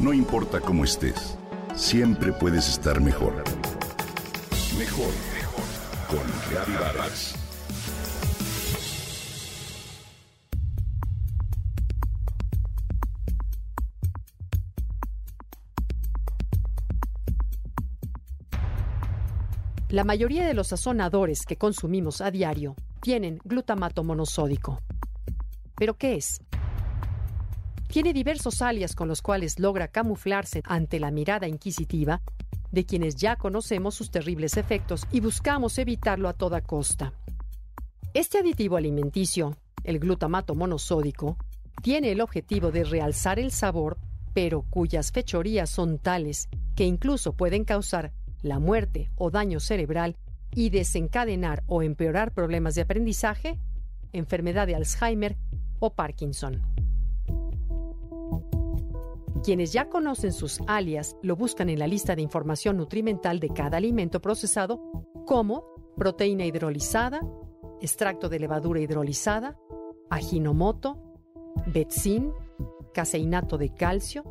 No importa cómo estés, siempre puedes estar mejor. Mejor, mejor. Con Reavivadas. La mayoría de los sazonadores que consumimos a diario tienen glutamato monosódico. ¿Pero qué es? Tiene diversos alias con los cuales logra camuflarse ante la mirada inquisitiva de quienes ya conocemos sus terribles efectos y buscamos evitarlo a toda costa. Este aditivo alimenticio, el glutamato monosódico, tiene el objetivo de realzar el sabor, pero cuyas fechorías son tales que incluso pueden causar la muerte o daño cerebral y desencadenar o empeorar problemas de aprendizaje, enfermedad de Alzheimer o Parkinson. Quienes ya conocen sus alias lo buscan en la lista de información nutrimental de cada alimento procesado como proteína hidrolizada, extracto de levadura hidrolizada, aginomoto, betsin, caseinato de calcio,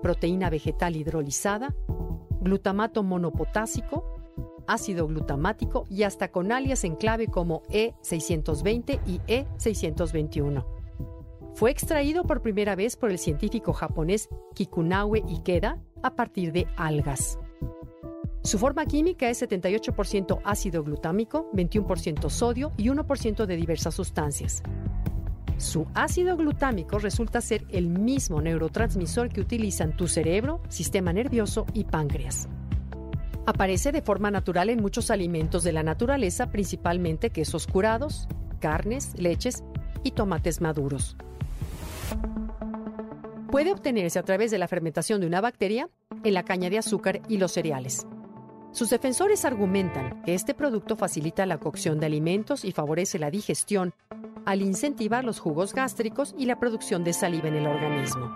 proteína vegetal hidrolizada, glutamato monopotásico, ácido glutamático y hasta con alias en clave como E620 y E621. Fue extraído por primera vez por el científico japonés Kikunaue Ikeda a partir de algas. Su forma química es 78% ácido glutámico, 21% sodio y 1% de diversas sustancias. Su ácido glutámico resulta ser el mismo neurotransmisor que utilizan tu cerebro, sistema nervioso y páncreas. Aparece de forma natural en muchos alimentos de la naturaleza, principalmente quesos curados, carnes, leches y tomates maduros. Puede obtenerse a través de la fermentación de una bacteria en la caña de azúcar y los cereales. Sus defensores argumentan que este producto facilita la cocción de alimentos y favorece la digestión al incentivar los jugos gástricos y la producción de saliva en el organismo.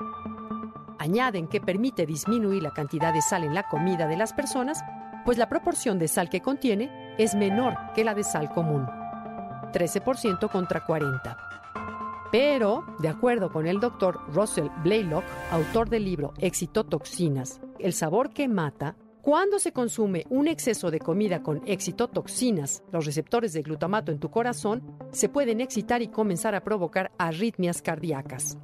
Añaden que permite disminuir la cantidad de sal en la comida de las personas, pues la proporción de sal que contiene es menor que la de sal común, 13% contra 40%. Pero, de acuerdo con el doctor Russell Blaylock, autor del libro Exitotoxinas, el sabor que mata cuando se consume un exceso de comida con excitotoxinas, los receptores de glutamato en tu corazón se pueden excitar y comenzar a provocar arritmias cardíacas.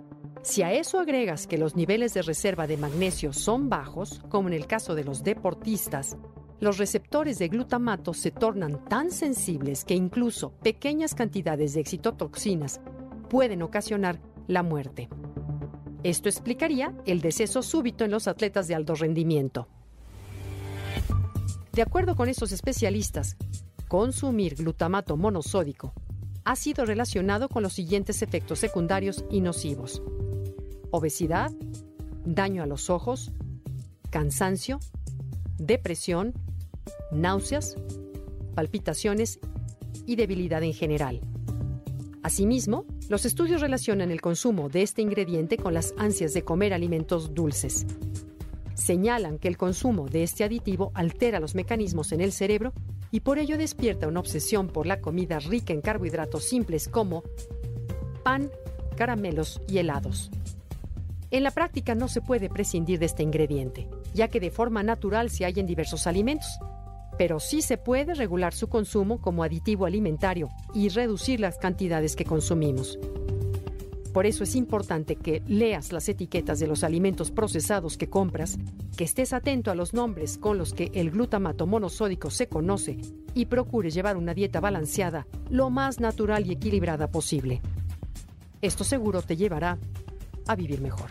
Si a eso agregas que los niveles de reserva de magnesio son bajos, como en el caso de los deportistas, los receptores de glutamato se tornan tan sensibles que incluso pequeñas cantidades de excitotoxinas pueden ocasionar la muerte. Esto explicaría el deceso súbito en los atletas de alto rendimiento. De acuerdo con estos especialistas, consumir glutamato monosódico ha sido relacionado con los siguientes efectos secundarios y nocivos. Obesidad, daño a los ojos, cansancio, depresión, náuseas, palpitaciones y debilidad en general. Asimismo, los estudios relacionan el consumo de este ingrediente con las ansias de comer alimentos dulces señalan que el consumo de este aditivo altera los mecanismos en el cerebro y por ello despierta una obsesión por la comida rica en carbohidratos simples como pan, caramelos y helados. En la práctica no se puede prescindir de este ingrediente, ya que de forma natural se halla en diversos alimentos, pero sí se puede regular su consumo como aditivo alimentario y reducir las cantidades que consumimos. Por eso es importante que leas las etiquetas de los alimentos procesados que compras, que estés atento a los nombres con los que el glutamato monosódico se conoce y procures llevar una dieta balanceada lo más natural y equilibrada posible. Esto seguro te llevará a vivir mejor.